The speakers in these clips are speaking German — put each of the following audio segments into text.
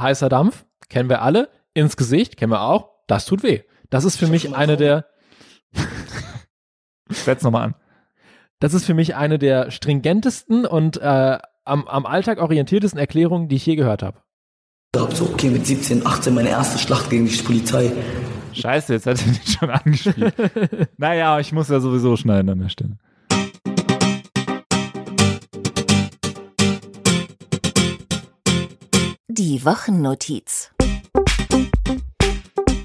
heißer Dampf, kennen wir alle, ins Gesicht, kennen wir auch, das tut weh. Das ist für mich eine der. Setz nochmal an. Das ist für mich eine der stringentesten und äh, am, am Alltag orientiertesten Erklärungen, die ich je gehört habe. So, okay, mit 17, 18 meine erste Schlacht gegen die Polizei. Scheiße, jetzt hat er den schon angespielt. naja, ich muss ja sowieso schneiden an der Stelle. Die Wochennotiz.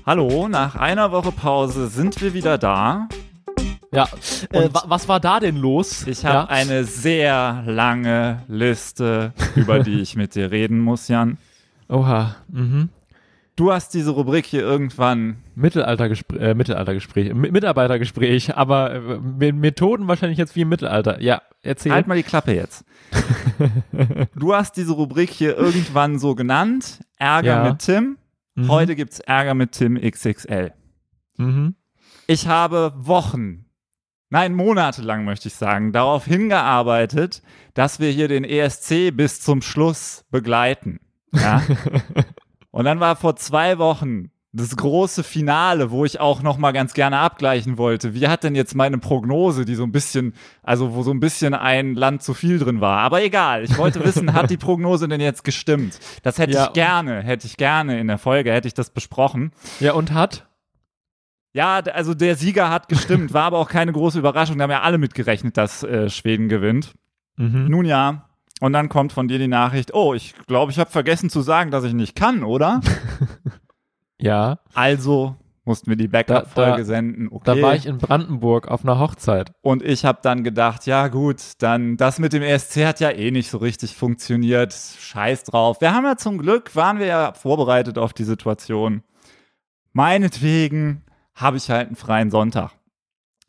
Hallo, nach einer Woche Pause sind wir wieder da. Ja, äh, was war da denn los? Ich habe ja? eine sehr lange Liste, über die ich mit dir reden muss, Jan. Oha. Mhm. Du hast diese Rubrik hier irgendwann. Mittelaltergespräch, äh, Mittelaltergespräch, Mitarbeitergespräch, aber äh, Methoden wahrscheinlich jetzt wie im Mittelalter. Ja, erzähl. Halt mal die Klappe jetzt. Du hast diese Rubrik hier irgendwann so genannt. Ärger Ja. mit Tim. Mhm. Heute gibt's Ärger mit Tim XXL. Mhm. Ich habe Wochen, nein, monatelang möchte ich sagen, darauf hingearbeitet, dass wir hier den ESC bis zum Schluss begleiten. Ja? Und dann war vor zwei Wochen das große Finale, wo ich auch noch mal ganz gerne abgleichen wollte. Wie hat denn jetzt meine Prognose, die so ein bisschen, also wo so ein bisschen ein Land zu viel drin war. Aber egal, ich wollte wissen, hat die Prognose denn jetzt gestimmt? Das hätte Ja. ich gerne, hätte ich gerne in der Folge, hätte ich das besprochen. Ja, und hat? Ja, also der Sieger hat gestimmt, war aber auch keine große Überraschung. Da haben ja alle mitgerechnet, dass äh, Schweden gewinnt. Mhm. Nun ja. Und dann kommt von dir die Nachricht, oh, ich glaube, ich habe vergessen zu sagen, dass ich nicht kann, oder? Ja, Also mussten wir die Backup-Folge senden. Okay. da war ich in Brandenburg auf einer Hochzeit. Und ich habe dann gedacht, ja gut, dann das mit dem ESC hat ja eh nicht so richtig funktioniert. Scheiß drauf. Wir haben ja zum Glück, waren wir ja vorbereitet auf die Situation. Meinetwegen habe ich halt einen freien Sonntag.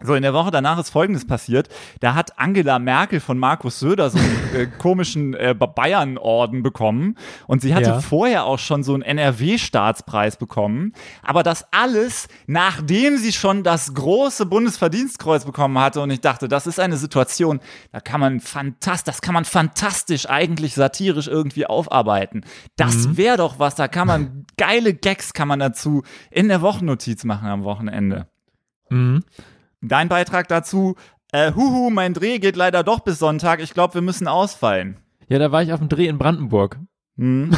So, in der Woche danach ist Folgendes passiert. Da hat Angela Merkel von Markus Söder so einen äh, komischen äh, Bayern-Orden bekommen. Und sie hatte Ja. vorher auch schon so einen NRW-Staatspreis bekommen. Aber das alles, nachdem sie schon das große Bundesverdienstkreuz bekommen hatte. Und ich dachte, das ist eine Situation, da kann man fantastisch, das kann man fantastisch eigentlich satirisch irgendwie aufarbeiten. Das wäre doch was, da kann man geile Gags kann man dazu in der Wochennotiz machen am Wochenende. Mhm. Dein Beitrag dazu, äh, huhu, mein Dreh geht leider doch bis Sonntag. Ich glaube, wir müssen ausfallen. Ja, da war ich auf dem Dreh in Brandenburg. Hm.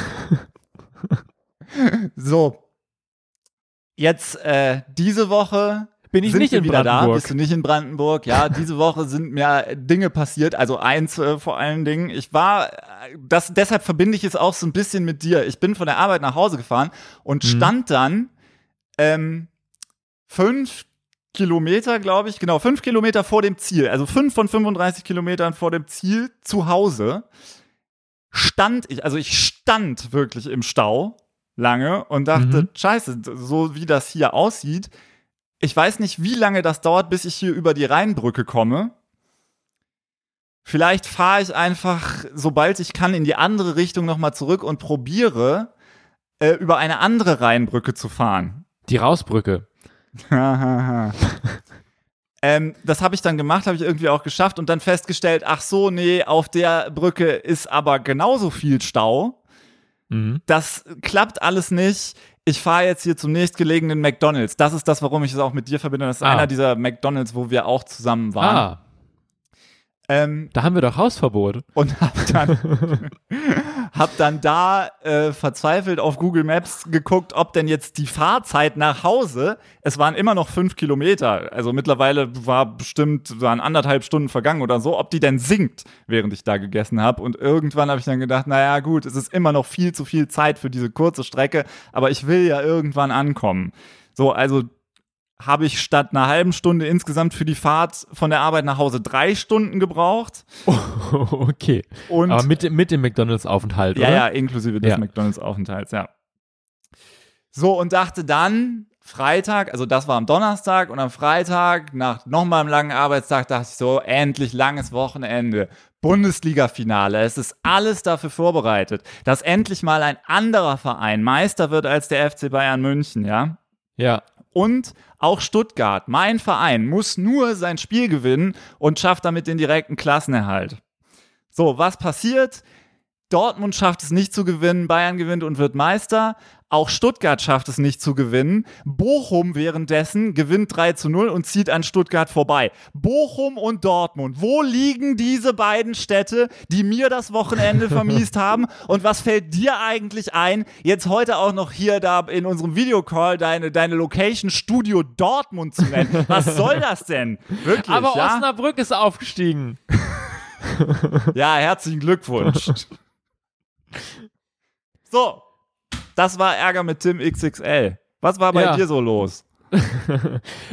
so. Jetzt äh, diese Woche Bin ich sind nicht in wieder da. Brandenburg. Bist du nicht in Brandenburg? Ja, diese Woche sind mir Dinge passiert. Also eins äh, vor allen Dingen. Ich war, äh, das, deshalb verbinde ich es auch so ein bisschen mit dir. Ich bin von der Arbeit nach Hause gefahren und Mhm. stand dann ähm, fünf Kilometer, glaube ich, genau, fünf Kilometer vor dem Ziel, also fünf von 35 Kilometern vor dem Ziel zu Hause, stand ich, also ich stand wirklich im Stau lange und dachte, Mhm. scheiße, so wie das hier aussieht, ich weiß nicht, wie lange das dauert, bis ich hier über die Rheinbrücke komme. Vielleicht fahre ich einfach, sobald ich kann, in die andere Richtung nochmal zurück und probiere, äh, über eine andere Rheinbrücke zu fahren. Die Rausbrücke. ähm, das habe ich dann gemacht, habe ich irgendwie auch geschafft und dann festgestellt, ach so, nee, auf der Brücke ist aber genauso viel Stau. Mhm. Das klappt alles nicht. Ich fahre jetzt hier zum nächstgelegenen McDonalds. Das ist das, warum ich es auch mit dir verbinde. Das ist Ah. einer dieser McDonalds, wo wir auch zusammen waren. Ah, Ähm, da haben wir doch Hausverbot. und hab dann, hab dann da äh, verzweifelt auf Google Maps geguckt, ob denn jetzt die Fahrzeit nach Hause, es waren immer noch fünf Kilometer, also mittlerweile war bestimmt, waren anderthalb Stunden vergangen oder so, ob die denn sinkt, während ich da gegessen habe. Und irgendwann habe ich dann gedacht, naja gut, es ist immer noch viel zu viel Zeit für diese kurze Strecke, aber ich will ja irgendwann ankommen. So, also habe ich statt einer halben Stunde insgesamt für die Fahrt von der Arbeit nach Hause drei Stunden gebraucht. okay. Und Aber mit, dem- mit dem McDonalds-Aufenthalt, ja, oder? ja, inklusive des Ja. McDonalds-Aufenthalts, ja. So, und dachte dann, Freitag, also das war am Donnerstag und am Freitag, nach nochmal einem langen Arbeitstag, dachte ich so, endlich langes Wochenende. Bundesliga-Finale. Es ist alles dafür vorbereitet, dass endlich mal ein anderer Verein Meister wird als der FC Bayern München, ja. Ja. Und auch Stuttgart, mein Verein, muss nur sein Spiel gewinnen und schafft damit den direkten Klassenerhalt. So, was passiert? Dortmund schafft es nicht zu gewinnen, Bayern gewinnt und wird Meister. Auch Stuttgart schafft es nicht zu gewinnen. Bochum währenddessen gewinnt 3 zu 0 und zieht an Stuttgart vorbei. Bochum und Dortmund. Wo liegen diese beiden Städte, die mir das Wochenende vermiest haben? Und was fällt dir eigentlich ein, jetzt heute auch noch hier da in unserem Videocall deine, deine Location Studio Dortmund zu nennen? Was soll das denn? Wirklich, Aber ja? Osnabrück ist aufgestiegen. Ja, herzlichen Glückwunsch. so, das war Ärger mit Tim XXL. Was war bei Ja. dir so los?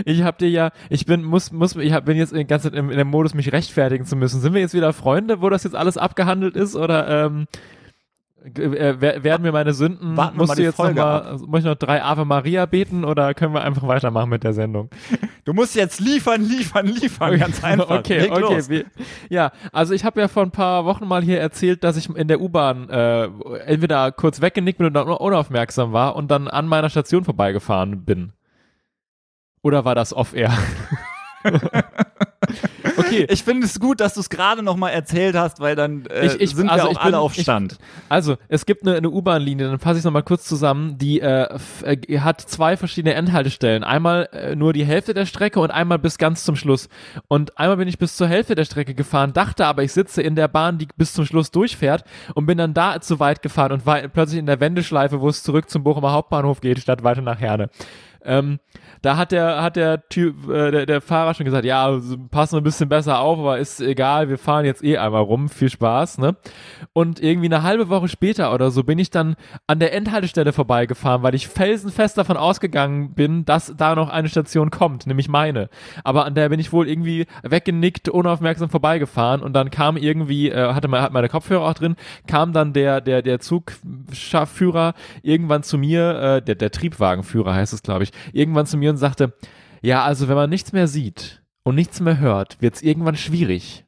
Ich hab dir ja, ich bin, muss, muss, ich hab, bin jetzt die ganze Zeit im, in dem Modus, mich rechtfertigen zu müssen. Sind wir jetzt wieder Freunde, wo das jetzt alles abgehandelt ist? Oder ähm, äh, wer- werden mir meine Sünden, Warten wir musst du jetzt noch Folge mal, muss ich noch drei Ave Maria beten oder können wir einfach weitermachen mit der Sendung? Du musst jetzt liefern, liefern, liefern. Ganz einfach. Okay, Leg okay. los. Wir, ja, also ich habe ja vor ein paar Wochen mal hier erzählt, dass ich in der U-Bahn äh, entweder kurz weggenickt bin oder unaufmerksam war und dann an meiner Station vorbeigefahren bin. Oder war das off-air? okay, Ich finde es gut, dass du es gerade noch mal erzählt hast, weil dann äh, Ich- ich- sind also wir auch ich alle bin- auf ich- Stand. also es gibt eine, eine U-Bahn-Linie, dann fasse ich es nochmal kurz zusammen, die äh, äh, hat zwei verschiedene Endhaltestellen. Einmal äh, nur die Hälfte der Strecke und einmal bis ganz zum Schluss. Und einmal bin ich bis zur Hälfte der Strecke gefahren, dachte aber, ich sitze in der Bahn, die bis zum Schluss durchfährt und bin dann da zu weit gefahren und war plötzlich in der Wendeschleife, wo es zurück zum Bochumer Hauptbahnhof geht, statt weiter nach Herne. Ähm, da hat der, hat der Typ, äh, der, der Fahrer schon gesagt, ja, passen ein bisschen besser auf, aber ist egal, wir fahren jetzt eh einmal rum, viel Spaß, ne? Und irgendwie eine halbe Woche später oder so bin ich dann an der Endhaltestelle vorbeigefahren, weil ich felsenfest davon ausgegangen bin, dass da noch eine Station kommt, nämlich meine. Aber an der bin ich wohl irgendwie weggenickt, unaufmerksam vorbeigefahren und dann kam irgendwie, äh, hatte man, hat meine Kopfhörer auch drin, kam dann der, der, der Zugführer irgendwann zu mir, äh, der, der Triebwagenführer heißt es, glaube ich, irgendwann zu mir und sagte, ja, also wenn man nichts mehr sieht und nichts mehr hört, wird es irgendwann schwierig.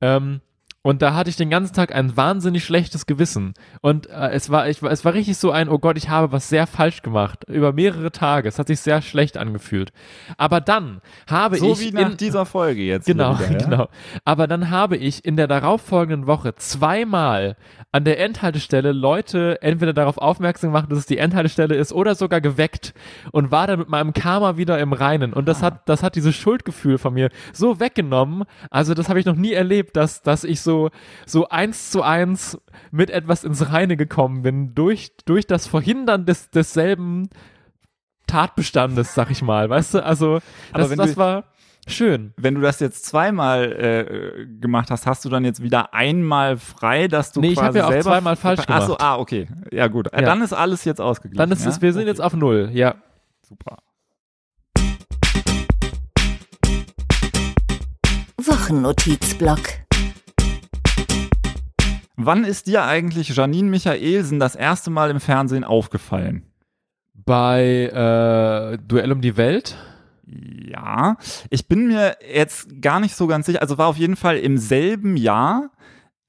Ähm, und da hatte ich den ganzen Tag ein wahnsinnig schlechtes Gewissen. Und äh, es, war, ich, es war richtig so ein, oh Gott, ich habe was sehr falsch gemacht. Über mehrere Tage. Es hat sich sehr schlecht angefühlt. Aber dann habe So ich. wie nach in, dieser Folge jetzt. Genau, wieder, ja? genau. Aber dann habe ich in der darauffolgenden Woche zweimal an der Endhaltestelle Leute entweder darauf aufmerksam gemacht, dass es die Endhaltestelle ist oder sogar geweckt und war dann mit meinem Karma wieder im Reinen. Und Ah. das hat, das hat dieses Schuldgefühl von mir so weggenommen. Also das habe ich noch nie erlebt, dass, dass ich so, so eins zu eins mit etwas ins Reine gekommen bin durch, durch das Verhindern des, desselben Tatbestandes, sag ich mal. Weißt du, also Aber das, wenn das du- war schön. Wenn du das jetzt zweimal äh, gemacht hast, hast du dann jetzt wieder einmal frei, dass du Nee, ich quasi hab ja auch selber zweimal falsch gemacht. ah, okay. Ja, gut. Ja. Dann ist alles jetzt ausgeglichen. Dann ist ja? es, wir sind okay. jetzt auf Null, ja. super. Wochennotizblock. Wann ist dir eigentlich Janine Michaelsen das erste Mal im Fernsehen aufgefallen? Bei äh, Duell um die Welt. Ja, ich bin mir jetzt gar nicht so ganz sicher. Also war auf jeden Fall im selben Jahr,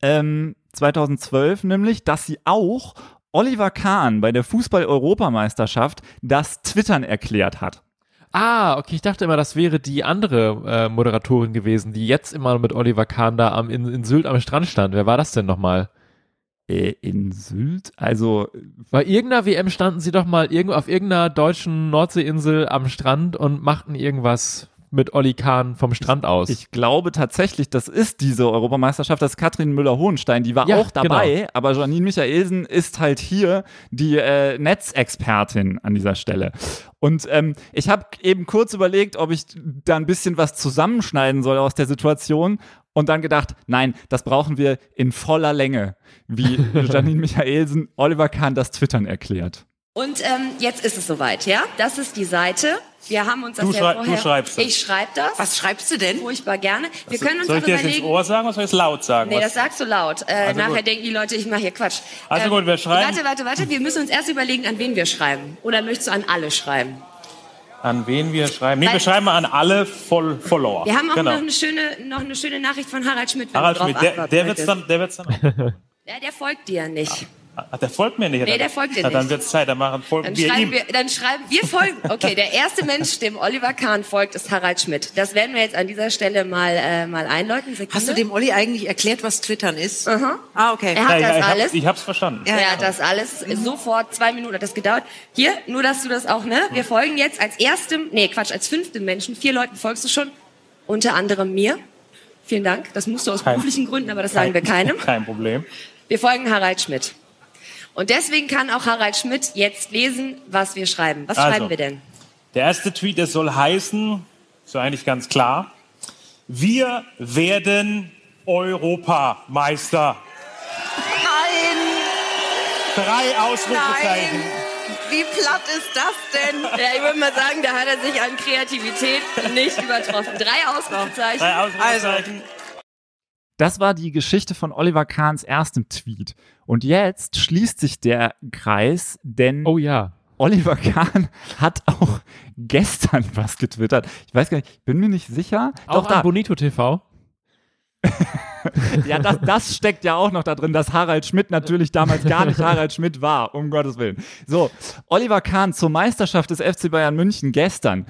ähm, 2012 nämlich, dass sie auch Oliver Kahn bei der Fußball-Europameisterschaft das Twittern erklärt hat. Ah, okay, ich dachte immer, das wäre die andere äh, Moderatorin gewesen, die jetzt immer mit Oliver Kahn da am, in, in Sylt am Strand stand. Wer war das denn nochmal? Äh, in Sylt? Also, Bei irgendeiner WM standen sie doch mal irgendwo auf irgendeiner deutschen Nordseeinsel am Strand und machten irgendwas mit Olli Kahn vom Strand aus. ich glaube tatsächlich, das ist diese Europameisterschaft, das ist Katrin Müller-Hohenstein, die war Ja, auch dabei, aber Janine Michaelsen ist halt hier die äh, Netzexpertin an dieser Stelle. Und ähm, ich habe eben kurz überlegt, ob ich da ein bisschen was zusammenschneiden soll aus der Situation und dann gedacht, nein, das brauchen wir in voller Länge, wie Janine Michaelsen Oliver Kahn das Twittern erklärt. Und ähm, jetzt ist es soweit, ja? Das ist die Seite. Wir haben uns das Du ja schrei- vorher... du schreibst das. Ich schreibe das. Was schreibst du denn? Furchtbar gerne. Wir können uns Soll ich dir das ins. Ohr sagen oder soll ich es laut sagen? Nee, Was- das sagst du laut. Äh, Also nachher gut. denken die Leute, ich mache hier Quatsch. Also gut, wir schreiben- Warte, warte, warte. Wir müssen uns erst überlegen, an wen wir schreiben. Oder möchtest du an alle schreiben? An wen wir schreiben? Nee, Weil- wir schreiben mal an alle Voll Follower. Wir haben auch genau. noch, eine schöne, noch eine schöne Nachricht von Harald Schmidt. Harald Schmidt, der, der wird's möchtest. dann, der wird's dann. Ja, der folgt dir nicht. Ach, der folgt mir nicht. Nee, der folgt dir Na, Dann nicht. wird es Zeit, dann machen, folgen Dann wir schreiben ihm. wir, dann schreiben wir folgen. Okay, der erste Mensch, dem Oliver Kahn folgt, ist Harald Schmidt. Das werden wir jetzt an dieser Stelle mal, äh, mal einläuten. Sekunde. Hast du dem Olli eigentlich erklärt, was Twittern ist? Ah, okay. Er hat Ja, das ich, hab's, alles. ich hab's verstanden. Ja, Ja, das alles sofort, zwei Minuten hat das gedauert. Hier, nur dass du das auch, ne? Wir folgen jetzt als erstem, nee, Quatsch, als fünftem Menschen. Vier Leuten folgst du schon. Unter anderem mir. Vielen Dank. Das musst du aus Kein- beruflichen Gründen, aber das sagen wir keinem. Kein Problem. Wir folgen Harald Schmidt. Und deswegen kann auch Harald Schmidt jetzt lesen, was wir schreiben. Was Also. schreiben wir denn? Der erste Tweet, der soll heißen, so eigentlich ganz klar, wir werden Europameister. Nein, Drei Ausrufezeichen. nein. Wie platt ist das denn? Ja, ich würde mal sagen, da hat er sich an Kreativität nicht übertroffen. Drei Ausrufezeichen. Drei Ausrufezeichen. Das war die Geschichte von Oliver Kahns erstem Tweet. Und jetzt schließt sich der Kreis, denn Oh ja. Oliver Kahn hat auch gestern was getwittert. Ich weiß gar nicht, ich bin mir nicht sicher. Auch Doch, da, an Bonito TV. ja, das, das steckt ja auch noch da drin, dass Harald Schmidt natürlich damals gar nicht Harald Schmidt war, um Gottes Willen. So, Oliver Kahn zur Meisterschaft des FC Bayern München gestern.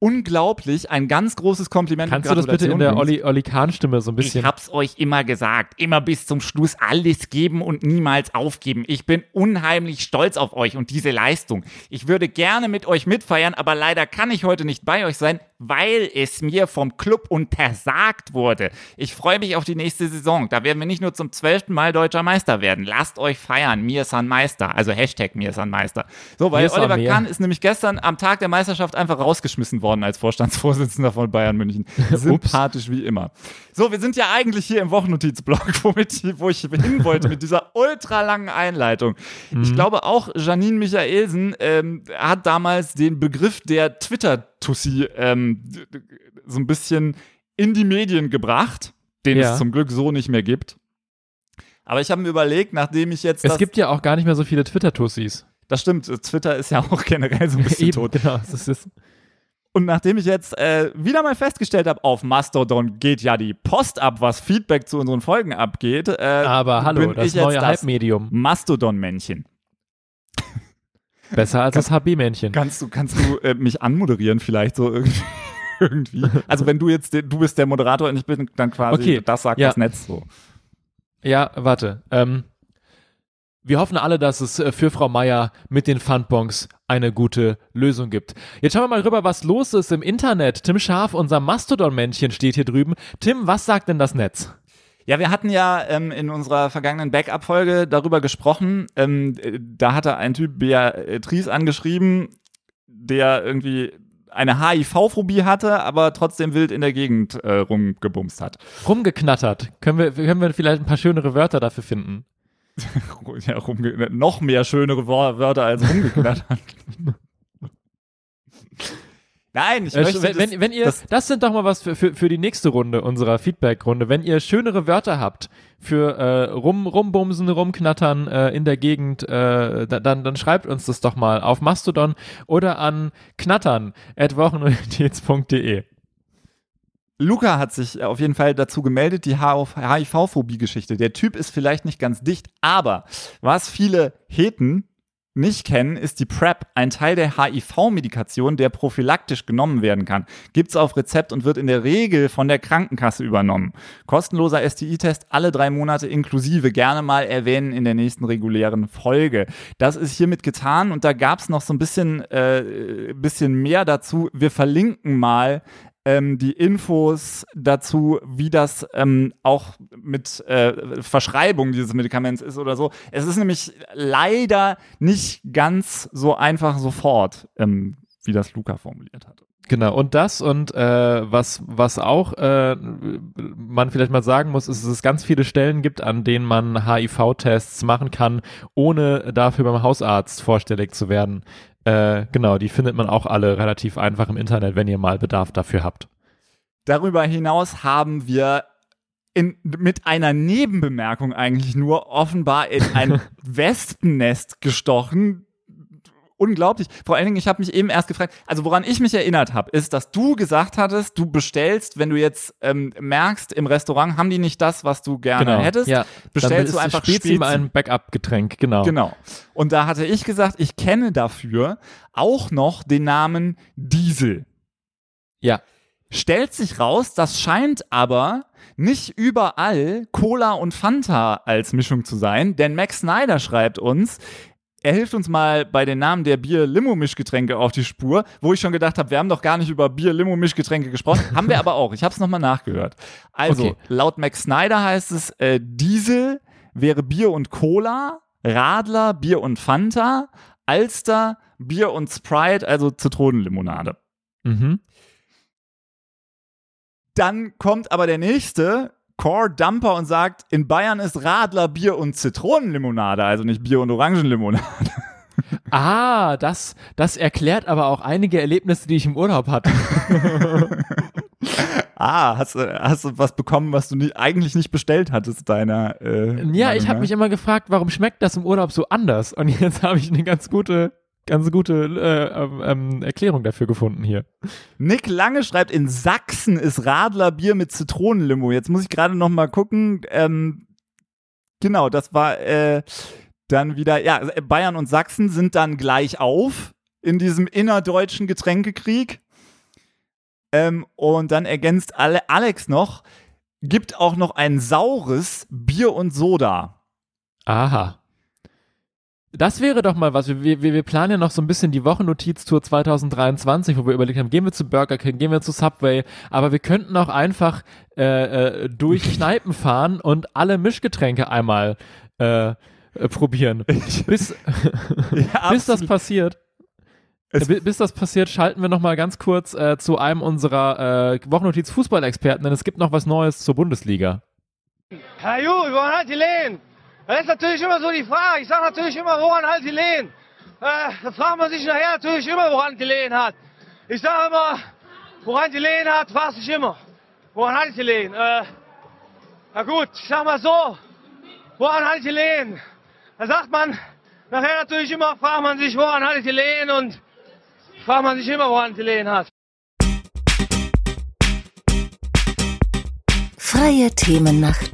Unglaublich, ein ganz großes Kompliment. Kannst du das bitte in der. Olli, Olli Kahn-Stimme so ein bisschen? Ich hab's euch immer gesagt. Immer bis zum Schluss alles geben und niemals aufgeben. Ich bin unheimlich stolz auf euch und diese Leistung. Ich würde gerne mit euch mitfeiern, aber leider kann ich heute nicht bei euch sein, weil es mir vom Club untersagt wurde. Ich freue mich auf die nächste Saison. Da werden wir nicht nur zum zwölften Mal deutscher Meister werden. Lasst euch feiern. Mir san Meister. Also Hashtag mir san Meister. So, weil Oliver. Kahn ist nämlich gestern am Tag der Meisterschaft einfach rausgeschmissen worden als Vorstandsvorsitzender von Bayern München. Sympathisch wie immer. So, wir sind ja eigentlich hier im Wochennotizblock, womit, wo ich hin wollte mit dieser ultralangen Einleitung. Ich glaube auch Janine Michaelsen ähm, hat damals den Begriff der Twitter-Tussi ähm, so ein bisschen in die Medien gebracht, den Ja. es zum Glück so nicht mehr gibt. Aber ich habe mir überlegt, nachdem ich jetzt Es gibt ja auch gar nicht mehr so viele Twitter-Tussis. das stimmt, Twitter ist ja auch generell so ein bisschen tot. genau. Das ist, Und nachdem ich jetzt äh, wieder mal festgestellt habe, auf Mastodon geht ja die Post ab, was Feedback zu unseren Folgen abgeht. Äh, aber hallo, bin das ich neue Halbmedium. Mastodon-Männchen. Besser als das HB-Männchen. Kannst du, kannst du äh, mich anmoderieren vielleicht so irgendwie? irgendwie? Also wenn du jetzt, der- du bist der Moderator und ich bin dann quasi, Okay, das sagt ja. das Netz so. Ja, warte. Ähm, wir hoffen alle, dass es äh, für Frau Meier mit den Pfandbons eine gute Lösung gibt. Jetzt schauen wir mal rüber, was los ist im Internet. Tim Scharf, unser Mastodon-Männchen, steht hier drüben. Tim, was sagt denn das Netz? Ja, wir hatten ja ähm, in unserer vergangenen Backup-Folge darüber gesprochen. Ähm, äh, da hatte ein Typ Beatrice angeschrieben, der irgendwie eine HIV-Phobie hatte, aber trotzdem wild in der Gegend äh, rumgebumst hat. Rumgeknattert. Können wir, können wir vielleicht ein paar schönere Wörter dafür finden? Ja, rumge noch mehr schönere Wörter als rumgeknattert. Nein, ich Äh, möchte wenn, das, wenn, wenn ihr, das, das, sind doch mal was für, für, für die nächste Runde unserer Feedback-Runde. Wenn ihr schönere Wörter habt für äh, rum, rumbumsen, rumknattern äh, in der Gegend, äh, da- dann, dann schreibt uns das doch mal auf Mastodon oder an knattern at wochennotiz.de. Luca hat sich auf jeden Fall dazu gemeldet, die HIV-Phobie-Geschichte. Der Typ ist vielleicht nicht ganz dicht, aber was viele Heten nicht kennen, ist die PrEP, ein Teil der HIV-Medikation, der prophylaktisch genommen werden kann. Gibt's auf Rezept und wird in der Regel von der Krankenkasse übernommen. Kostenloser STI-Test alle drei Monate inklusive, gerne mal erwähnen in der nächsten regulären Folge. Das ist hiermit getan und da gab's noch so ein bisschen, äh, bisschen mehr dazu. Wir verlinken mal ähm, die Infos dazu, wie das ähm, auch mit äh, Verschreibung dieses Medikaments ist oder so. Es ist nämlich leider nicht ganz so einfach sofort, ähm, wie das Luca formuliert hat. Genau, und das und äh, was, was auch äh, man vielleicht mal sagen muss, ist, dass es ganz viele Stellen gibt, an denen man HIV-Tests machen kann, ohne dafür beim Hausarzt vorstellig zu werden. Äh, genau, die findet man auch alle relativ einfach im Internet, wenn ihr mal Bedarf dafür habt. Darüber hinaus haben wir in, mit einer Nebenbemerkung eigentlich nur offenbar in ein Wespennest gestochen unglaublich. Vor allen Dingen, ich habe mich eben erst gefragt, also woran ich mich erinnert habe, ist, dass du gesagt hattest, du bestellst, wenn du jetzt ähm, merkst, im Restaurant haben die nicht das, was du gerne Genau. hättest, ja. bestellst du einfach Spezi Spezi. ein Backup-Getränk, genau. Genau. Und da hatte ich gesagt, ich kenne dafür auch noch den Namen Diesel. Ja. Stellt sich raus, das scheint aber nicht überall Cola und Fanta als Mischung zu sein, denn Max Snyder schreibt uns, er hilft uns mal bei den Namen der Bier-Limo-Mischgetränke auf die Spur, wo ich schon gedacht habe, wir haben doch gar nicht über Bier-Limo-Mischgetränke gesprochen. haben wir aber auch. Ich habe es nochmal nachgehört. Also, Okay. laut Max Snyder heißt es, äh, Diesel wäre Bier und Cola, Radler, Bier und Fanta, Alster, Bier und Sprite, also Zitronenlimonade. Mhm. Dann kommt aber der nächste, Core Dumper, und sagt, in Bayern ist Radler Bier und Zitronenlimonade, also nicht Bier und Orangenlimonade. Ah, das, das erklärt aber auch einige Erlebnisse, die ich im Urlaub hatte. Ah, hast, du- hast du was bekommen, was du nie, eigentlich nicht bestellt hattest, deiner. Äh, Ja, Meinung ich habe mich immer gefragt, warum schmeckt das im Urlaub so anders? Und jetzt habe ich eine ganz gute, ganz gute äh, ähm, ähm, Erklärung dafür gefunden hier. Nick Lange schreibt, in Sachsen ist Radler Bier mit Zitronenlimo. Jetzt muss ich gerade noch mal gucken. Ähm, genau, das war äh, dann wieder, ja, äh, Bayern und Sachsen sind dann gleich auf in diesem innerdeutschen Getränkekrieg. Ähm, und dann ergänzt Ale Alex noch, gibt auch noch ein saures Bier und Soda. Aha. Das wäre doch mal was. Wir, wir, wir planen ja noch so ein bisschen die Wochennotiztour 2023, wo wir überlegt haben, gehen wir zu Burger King, gehen wir zu Subway, aber wir könnten auch einfach äh, äh, durch Kneipen fahren und alle Mischgetränke einmal äh, äh, probieren. Bis, Ja, bis das passiert. Es- Bi- Bis das passiert, schalten wir noch mal ganz kurz äh, zu einem unserer äh, Wochennotiz Fußballexperten, denn es gibt noch was Neues zur Bundesliga. Herr Ju, die Lehen? Das ist natürlich immer so die Frage. Ich sage natürlich immer, woran halt die Lehen? Äh, da fragt man sich nachher natürlich immer, woran die Lehen hat. Ich sage immer, woran die Lehen hat, fragt sich immer. Woran halt die Lehen? Äh, na gut, ich sag mal so, woran halt die Lehen? Da sagt man, nachher natürlich immer, fragt man sich, woran halt die Lehen und fragt man sich immer, woran die Lehen hat. Freie Themennacht.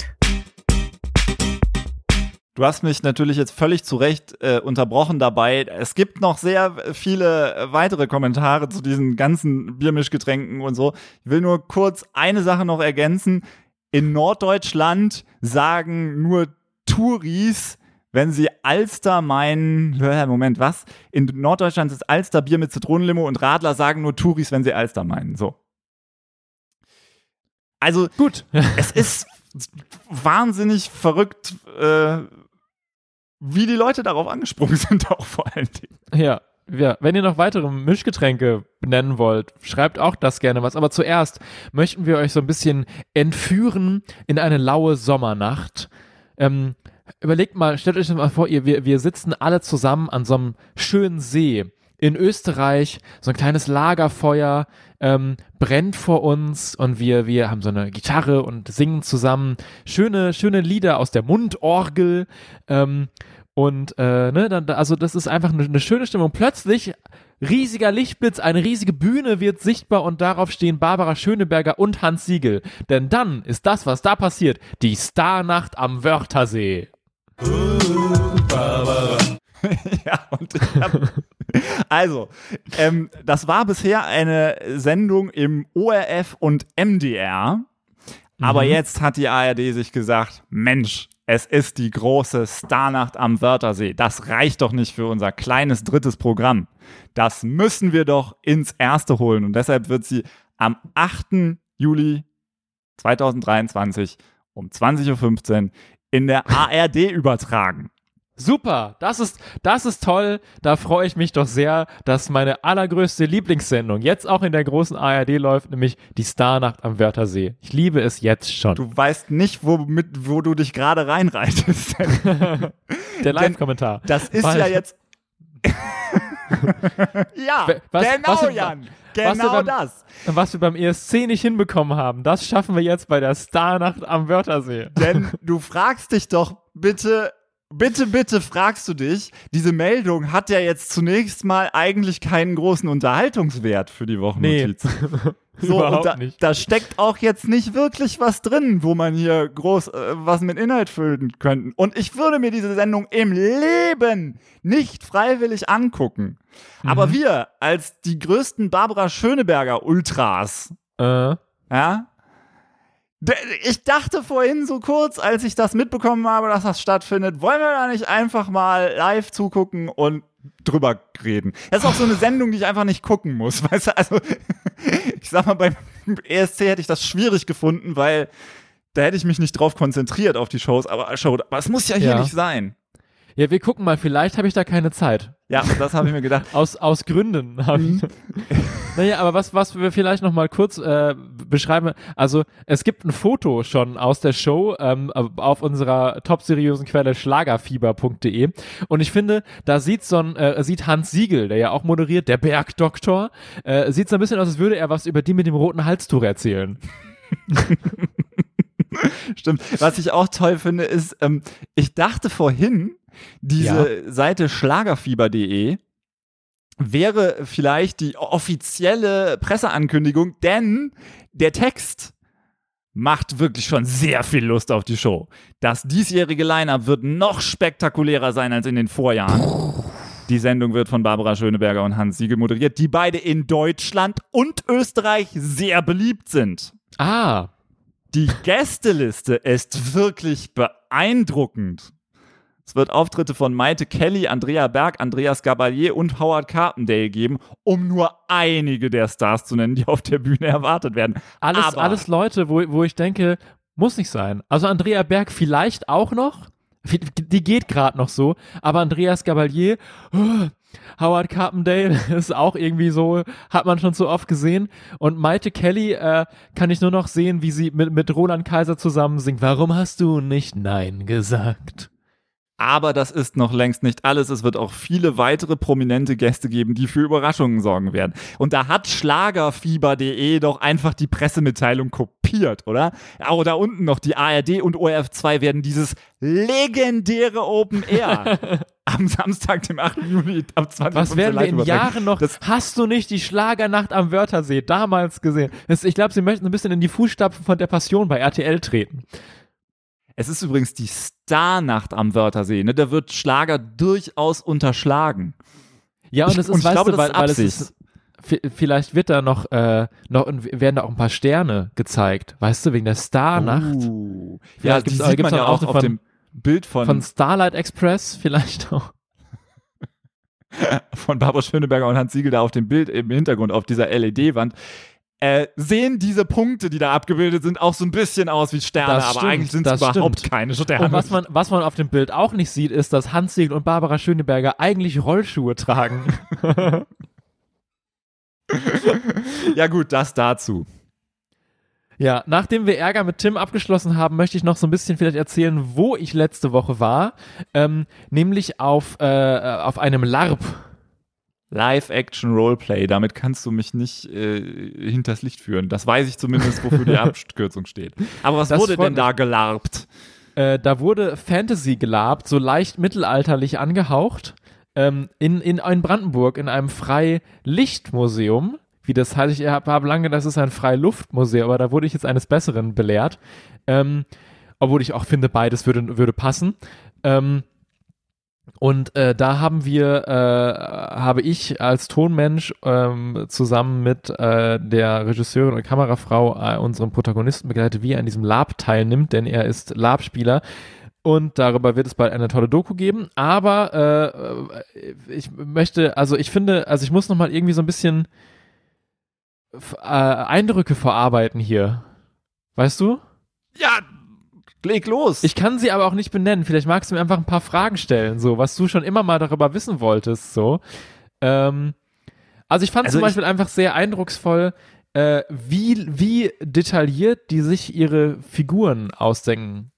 Du hast mich natürlich jetzt völlig zu Recht äh, unterbrochen dabei. Es gibt noch sehr viele äh, weitere Kommentare zu diesen ganzen Biermischgetränken und so. Ich will nur kurz eine Sache noch ergänzen. In Norddeutschland sagen nur Touris, wenn sie Alster meinen, Hör, Moment, was? In Norddeutschland ist Alster Bier mit Zitronenlimo und Radler sagen nur Touris, wenn sie Alster meinen. So. Also, Gut. es ist wahnsinnig verrückt, äh, wie die Leute darauf angesprungen sind, auch vor allen Dingen. Ja, ja, wenn ihr noch weitere Mischgetränke benennen wollt, schreibt auch das gerne was. Aber zuerst möchten wir euch so ein bisschen entführen in eine laue Sommernacht. Ähm, überlegt mal, stellt euch mal vor, ihr, wir, wir sitzen alle zusammen an so einem schönen See in Österreich, so ein kleines Lagerfeuer ähm, brennt vor uns und wir, wir haben so eine Gitarre und singen zusammen schöne, schöne Lieder aus der Mundorgel. Ähm, und äh, ne, dann, also das ist einfach eine, eine schöne Stimmung. Plötzlich riesiger Lichtblitz, eine riesige Bühne wird sichtbar und darauf stehen Barbara Schöneberger und Hans Siegel. Denn dann ist das, was da passiert, die Starnacht am Wörthersee. ja, und ich hab, also, ähm, das war bisher eine Sendung im ORF und MDR. Aber jetzt hat die ARD sich gesagt, Mensch, es ist die große Starnacht am Wörthersee. Das reicht doch nicht für unser kleines drittes Programm. Das müssen wir doch ins erste holen. Und deshalb wird sie am 8. Juli 2023 um 20.15 Uhr in der ARD übertragen. Super, das ist, das ist toll. Da freue ich mich doch sehr, dass meine allergrößte Lieblingssendung jetzt auch in der großen ARD läuft, nämlich die Starnacht am Wörthersee. Ich liebe es jetzt schon. Du weißt nicht, womit, wo du dich gerade reinreitest. der Live-Kommentar. Das ist Bald. ja jetzt. ja, Was- genau, was wir- Jan. Genau beim- das. Was wir beim ESC nicht hinbekommen haben, das schaffen wir jetzt bei der Starnacht am Wörthersee. Denn du fragst dich doch bitte, bitte, bitte fragst du dich, diese Meldung hat ja jetzt zunächst mal eigentlich keinen großen Unterhaltungswert für die Wochennotiz. So, Überhaupt und da, nicht. da steckt auch jetzt nicht wirklich was drin, wo man hier groß äh, was mit Inhalt füllen könnte. Und ich würde mir diese Sendung im Leben nicht freiwillig angucken. Aber wir als die größten Barbara Schöneberger Ultras, Äh, ja, ich dachte vorhin so kurz, als ich das mitbekommen habe, dass das stattfindet, wollen wir da nicht einfach mal live zugucken und drüber reden? Das ist auch so eine Sendung, die ich einfach nicht gucken muss. Weißt du, also ich sag mal, beim ESC hätte ich das schwierig gefunden, weil da hätte ich mich nicht drauf konzentriert auf die Shows, aber, Show, aber es muss ja hier Ja. nicht sein. Ja, wir gucken mal, vielleicht habe ich da keine Zeit. Ja, das habe ich mir gedacht. Aus, aus Gründen. hab ich. naja, aber was, was wir vielleicht noch mal kurz äh, beschreiben, also es gibt ein Foto schon aus der Show ähm, auf unserer top seriösen Quelle schlagerfieber.de und ich finde, da sieht so ein, äh, sieht Hans Siegel, der ja auch moderiert, der Bergdoktor, äh, sieht so ein bisschen aus, als würde er was über die mit dem roten Halstuch erzählen. Stimmt. Was ich auch toll finde, ist, ähm, ich dachte vorhin, diese Seite schlagerfieber.de wäre vielleicht die offizielle Presseankündigung, denn der Text macht wirklich schon sehr viel Lust auf die Show. Das diesjährige Line-Up wird noch spektakulärer sein als in den Vorjahren. Die Sendung wird von Barbara Schöneberger und Hans Siegel moderiert, die beide in Deutschland und Österreich sehr beliebt sind. Ah, Die Gästeliste ist wirklich beeindruckend. Es wird Auftritte von Maite Kelly, Andrea Berg, Andreas Gabalier und Howard Carpendale geben, um nur einige der Stars zu nennen, die auf der Bühne erwartet werden. alles, Aber alles Leute, wo, wo ich denke, muss nicht sein. Also Andrea Berg vielleicht auch noch. Die geht gerade noch so, aber Andreas Gabalier, oh, Howard Carpendale ist auch irgendwie so, hat man schon so oft gesehen. Und Maite Kelly äh, kann ich nur noch sehen, wie sie mit, mit Roland Kaiser zusammen singt. Warum hast du nicht Nein gesagt? Aber das ist noch längst nicht alles. Es wird auch viele weitere prominente Gäste geben, die für Überraschungen sorgen werden. Und da hat Schlagerfieber.de doch einfach die Pressemitteilung kopiert, oder? Auch da unten noch die ARD und ORF2 werden dieses legendäre Open Air am Samstag, dem 8. Juli ab 20 Was werden wir in. Jahren noch? Das- hast du nicht die Schlagernacht am Wörthersee damals gesehen? Das, ich glaube, sie möchten ein bisschen in die Fußstapfen von der Passion bei RTL treten. Es ist übrigens die Starnacht am Wörthersee. Ne? Da wird Schlager durchaus unterschlagen. Ja, und es ist, und weißt glaube, du, das weil, ist weil es ist, vi- vielleicht wird da noch, äh, noch, werden da auch ein paar Sterne gezeigt, weißt du, wegen der Starnacht. Uh. Ja, gibt's- die äh, sieht gibt's man ja auch auf von- dem Bild von, Von von, Starlight Express vielleicht auch. Barbara Schöneberger und Hans Siegel da auf dem Bild im Hintergrund auf dieser LED-Wand. Äh, sehen diese Punkte, die da abgebildet sind, auch so ein bisschen aus wie Sterne, Das aber stimmt, eigentlich sind es überhaupt stimmt. keine Sterne. Und was man, was man auf dem Bild auch nicht sieht, ist, dass Hans Siegel und Barbara Schöneberger eigentlich Rollschuhe tragen. ja gut, das dazu. Ja, nachdem wir Ärger mit Tim abgeschlossen haben, möchte ich noch so ein bisschen vielleicht erzählen, wo ich letzte Woche war. Ähm, nämlich auf, äh, auf einem LARP. Live-Action-Roleplay, damit kannst du mich nicht äh, hinters Licht führen. Das weiß ich zumindest, wofür die Abkürzung steht. Aber was Das wurde denn da gelarbt? Äh, da wurde Fantasy gelabt, so leicht mittelalterlich angehaucht. Ähm, in, in, in Brandenburg in einem Freilichtmuseum. Wie das heißt, ich habe hab lange, das ist ein Freiluftmuseum, aber da wurde ich jetzt eines Besseren belehrt. Ähm, obwohl ich auch finde, beides würde, würde passen. Ähm, und äh, da haben wir, äh, habe ich als Tonmensch ähm, zusammen mit äh, der Regisseurin und Kamerafrau äh, unseren Protagonisten begleitet, wie er an diesem Lab teilnimmt, denn er ist Lab-Spieler. Und darüber wird es bald eine tolle Doku geben. Aber äh, ich möchte, also ich finde, also ich muss noch mal irgendwie so ein bisschen äh, Eindrücke verarbeiten hier. Weißt du? Ja, leg los. Ich kann sie aber auch nicht benennen. Vielleicht magst du mir einfach ein paar Fragen stellen, so, was du schon immer mal darüber wissen wolltest, so. Ähm, also ich fand Also zum Beispiel einfach sehr eindrucksvoll, äh, wie, wie detailliert die sich ihre Figuren ausdenken.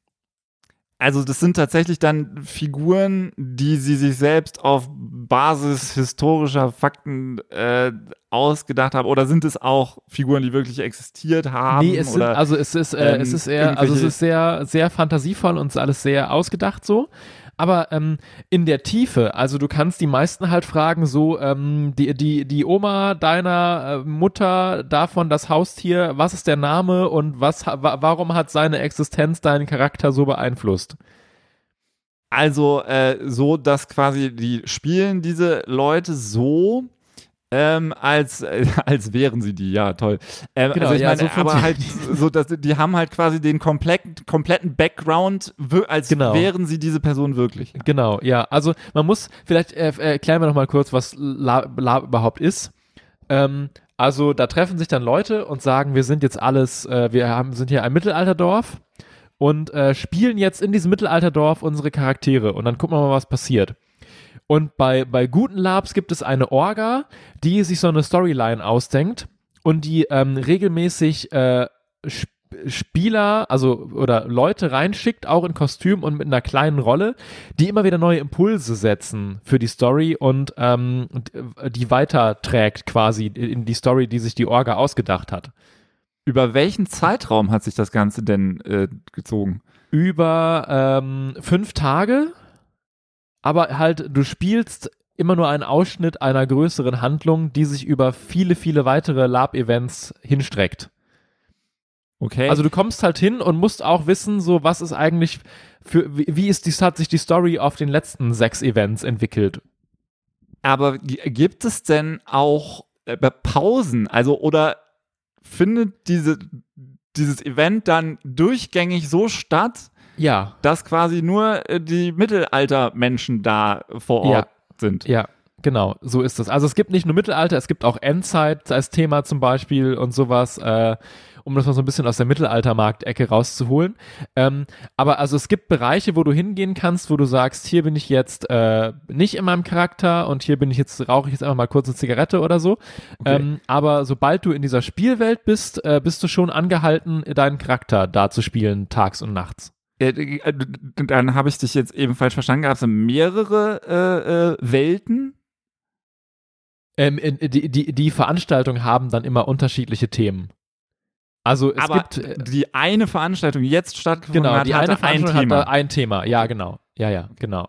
Also das sind tatsächlich dann Figuren, die sie sich selbst auf Basis historischer Fakten äh, ausgedacht haben. Oder sind es auch Figuren, die wirklich existiert haben? nee, es sind, oder, also es ist, äh, ähm, es ist eher, also es ist sehr, sehr fantasievoll und ist alles sehr ausgedacht so. Aber ähm, in der Tiefe, also du kannst die meisten halt fragen, so ähm, die, die, die Oma deiner äh, Mutter davon, das Haustier, was ist der Name und was, wa warum hat seine Existenz deinen Charakter so beeinflusst? Also äh, so, dass quasi die spielen diese Leute so, ähm, als, äh, als wären sie die, ja, toll. Ähm, Genau, also ich ja, meine, so aber halt so, dass die haben halt quasi den kompletten, kompletten Background, als Genau. wären sie diese Person wirklich. Genau, ja. Also man muss, vielleicht äh, äh, erklären wir noch mal kurz, was Lab, Lab überhaupt ist. Ähm, also da treffen sich dann Leute und sagen, wir sind jetzt alles, äh, wir haben, sind hier ein Mittelalterdorf und äh, spielen jetzt in diesem Mittelalterdorf unsere Charaktere und dann gucken wir mal, was passiert. Und bei, bei guten Labs gibt es eine Orga, die sich so eine Storyline ausdenkt und die ähm, regelmäßig äh, Sp Spieler, also oder Leute reinschickt, auch in Kostüm und mit einer kleinen Rolle, die immer wieder neue Impulse setzen für die Story und ähm, äh, die weiterträgt quasi in die Story, die sich die Orga ausgedacht hat. Über welchen Zeitraum hat sich das Ganze denn äh, gezogen? Über ähm, fünf Tage, aber halt, du spielst immer nur einen Ausschnitt einer größeren Handlung, die sich über viele, viele weitere Lab-Events hinstreckt. Okay. Also du kommst halt hin und musst auch wissen, so was ist eigentlich für, wie, ist die, hat sich die Story auf den letzten sechs Events entwickelt. Aber gibt es denn auch äh, Pausen? Also, oder findet diese, dieses Event dann durchgängig so statt, Ja, dass quasi nur äh, die Mittelaltermenschen da vor Ort Ja. sind? ja, genau, so ist es. Also es gibt nicht nur Mittelalter, es gibt auch Endzeit als Thema zum Beispiel und sowas, äh, um das mal so ein bisschen aus der Mittelaltermarktecke rauszuholen. Ähm, aber also es gibt Bereiche, wo du hingehen kannst, wo du sagst, hier bin ich jetzt äh, nicht in meinem Charakter und hier bin ich jetzt, rauche ich jetzt einfach mal kurz eine Zigarette oder so. Ähm, aber sobald du in dieser Spielwelt bist, äh, bist du schon angehalten, deinen Charakter da zu spielen, tags und nachts. Äh, Dann habe ich dich jetzt eben falsch verstanden. Gab es mehrere äh, äh, Welten? Ähm, die, die, die Veranstaltungen haben dann immer unterschiedliche Themen. Also es Aber gibt äh, die eine Veranstaltung, die jetzt stattgefunden genau hat, die hatte eine ein Veranstaltung Thema. hat da ein Thema. Ja, genau. Ja, ja, genau.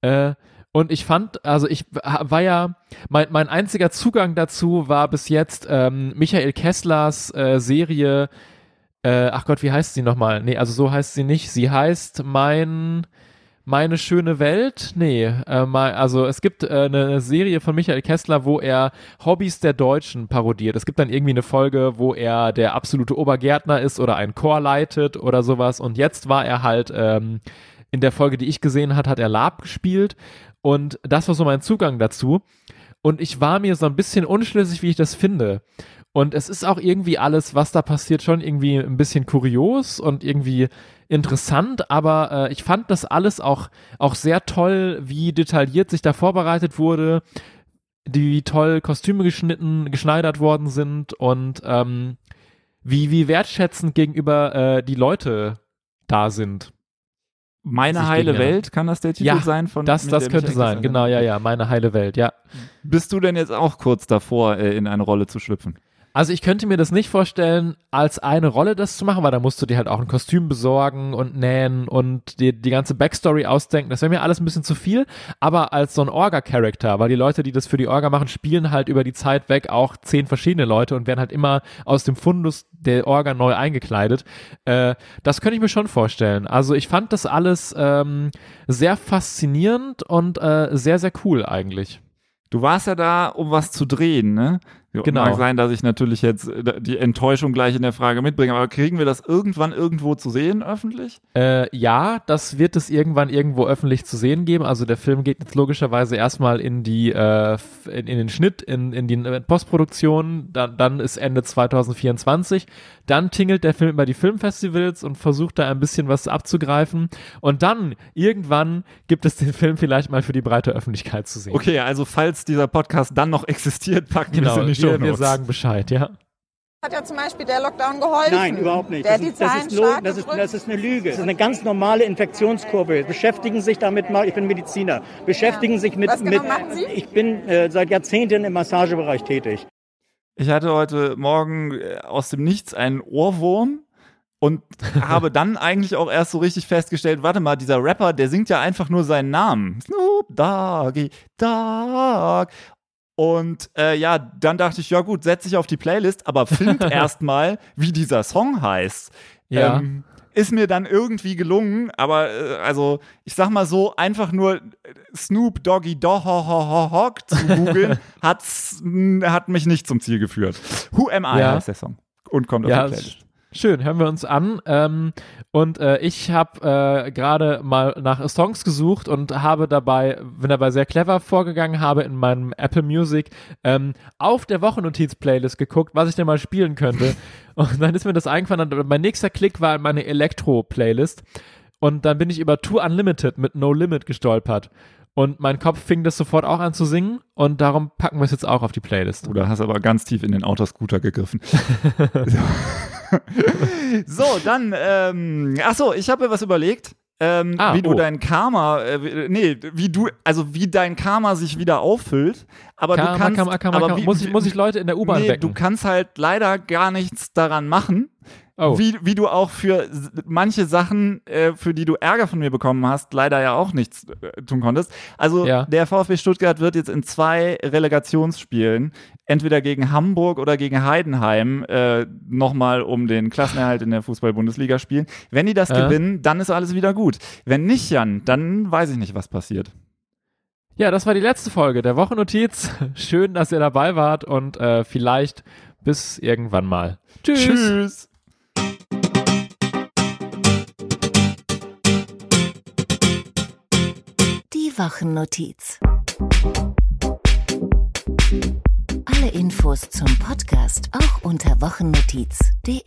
Äh, und ich fand, also ich war ja, mein, mein einziger Zugang dazu war bis jetzt ähm, Michael Kesslers äh, Serie, äh, ach Gott, wie heißt sie nochmal? Nee, also so heißt sie nicht. Sie heißt mein, meine schöne Welt? Nee, äh, mein, also es gibt äh, eine Serie von Michael Kessler, wo er Hobbys der Deutschen parodiert. Es gibt dann irgendwie eine Folge, wo er der absolute Obergärtner ist oder einen Chor leitet oder sowas. Und jetzt war er halt ähm, in der Folge, die ich gesehen hat, hat er Lab gespielt. Und das war so mein Zugang dazu. Und ich war mir so ein bisschen unschlüssig, wie ich das finde. Und es ist auch irgendwie alles, was da passiert, schon irgendwie ein bisschen kurios und irgendwie interessant, aber äh, ich fand das alles auch, auch sehr toll, wie detailliert sich da vorbereitet wurde, wie toll Kostüme geschnitten, geschneidert worden sind und ähm, wie, wie wertschätzend gegenüber äh, die Leute da sind. Meine heile gegeneinander- Welt, kann das der Titel Ja, sein? Von, Das, das könnte sein, Kessler? genau, ja, ja, meine heile Welt, ja. Bist du denn jetzt auch kurz davor, äh, in eine Rolle zu schlüpfen? Also ich könnte mir das nicht vorstellen, als eine Rolle das zu machen, weil da musst du dir halt auch ein Kostüm besorgen und nähen und dir die ganze Backstory ausdenken. Das wäre mir alles ein bisschen zu viel, aber als so ein Orga-Charakter, weil die Leute, die das für die Orga machen, spielen halt über die Zeit weg auch zehn verschiedene Leute und werden halt immer aus dem Fundus der Orga neu eingekleidet. Äh, das könnte ich mir schon vorstellen. Also ich fand das alles ähm, sehr faszinierend und äh, sehr, sehr cool eigentlich. Du warst ja da, um was zu drehen, ne? Genau. Mag sein, dass ich natürlich jetzt äh, die Enttäuschung gleich in der Frage mitbringe, aber kriegen wir das irgendwann irgendwo zu sehen, öffentlich? Äh, ja, das wird es irgendwann irgendwo öffentlich zu sehen geben. Also der Film geht jetzt logischerweise erstmal in die äh, in, in den Schnitt, in, in die äh, Postproduktion, dann, dann ist Ende 2024. Dann tingelt der Film über die Filmfestivals und versucht da ein bisschen was abzugreifen. Und dann irgendwann gibt es den Film vielleicht mal für die breite Öffentlichkeit zu sehen. Okay, also falls dieser Podcast dann noch existiert, packen wir Genau, es in die wir, wir Shownotes. sagen Bescheid, ja. Hat ja zum Beispiel der Lockdown geholfen. Nein, überhaupt nicht. Der Das die ist, das, ist das, ist, das ist eine Lüge. Das ist eine ganz normale Infektionskurve. Beschäftigen sich damit mal, ich bin Mediziner, beschäftigen Ja. sich mit, Was genau mit machen Sie? ich bin äh, seit Jahrzehnten im Massagebereich tätig. Ich hatte heute Morgen äh, aus dem Nichts einen Ohrwurm und habe dann eigentlich auch erst so richtig festgestellt, warte mal, dieser Rapper, der singt ja einfach nur seinen Namen. Snoop Doggy Dogg. Und äh, ja, dann dachte ich, ja gut, setze ich auf die Playlist, aber find erstmal, wie dieser Song heißt. Ja. Ähm, ist mir dann irgendwie gelungen, aber äh, also ich sag mal so, einfach nur äh, Snoop Doggy Dogg zu googeln, hat's, hat mich nicht zum Ziel geführt. Who Am I Ja. heißt der Song und kommt auf Ja, die Playlist. Schön, hören wir uns an. Ähm, und äh, ich habe äh, gerade mal nach Songs gesucht und habe dabei, bin dabei sehr clever vorgegangen, habe in meinem Apple Music ähm, auf der Wochennotiz-Playlist geguckt, was ich denn mal spielen könnte. und dann ist mir das eingefallen und mein nächster Klick war in meine Elektro-Playlist. Und dann bin ich über Tour Unlimited mit No Limit gestolpert. Und mein Kopf fing das sofort auch an zu singen und darum packen wir es jetzt auch auf die Playlist. Oder hast aber ganz tief in den Autoscooter gegriffen. so, dann, ähm, ach so, ich habe mir was überlegt. Ähm, Ah, wie du oh. dein Karma, äh, nee, wie du, also wie dein Karma sich wieder auffüllt. Aber Karma, du kannst, Karma, Karma, aber wie, Muss ich- muss ich Leute in der U-Bahn nee, wecken? du kannst halt leider gar nichts daran machen. Oh. Wie, wie du auch für manche Sachen, äh, für die du Ärger von mir bekommen hast, leider ja auch nichts äh, tun konntest. Also Ja. der VfB Stuttgart wird jetzt in zwei Relegationsspielen, entweder gegen Hamburg oder gegen Heidenheim, äh, nochmal um den Klassenerhalt in der Fußball-Bundesliga spielen. Wenn die das Ja. gewinnen, dann ist alles wieder gut. Wenn nicht, Jan, dann weiß ich nicht, was passiert. Ja, das war die letzte Folge der Wochennotiz. Schön, dass ihr dabei wart und äh, vielleicht bis irgendwann mal. Tschüss. Tschüss. Wochennotiz. Alle Infos zum Podcast auch unter wochennotiz.de.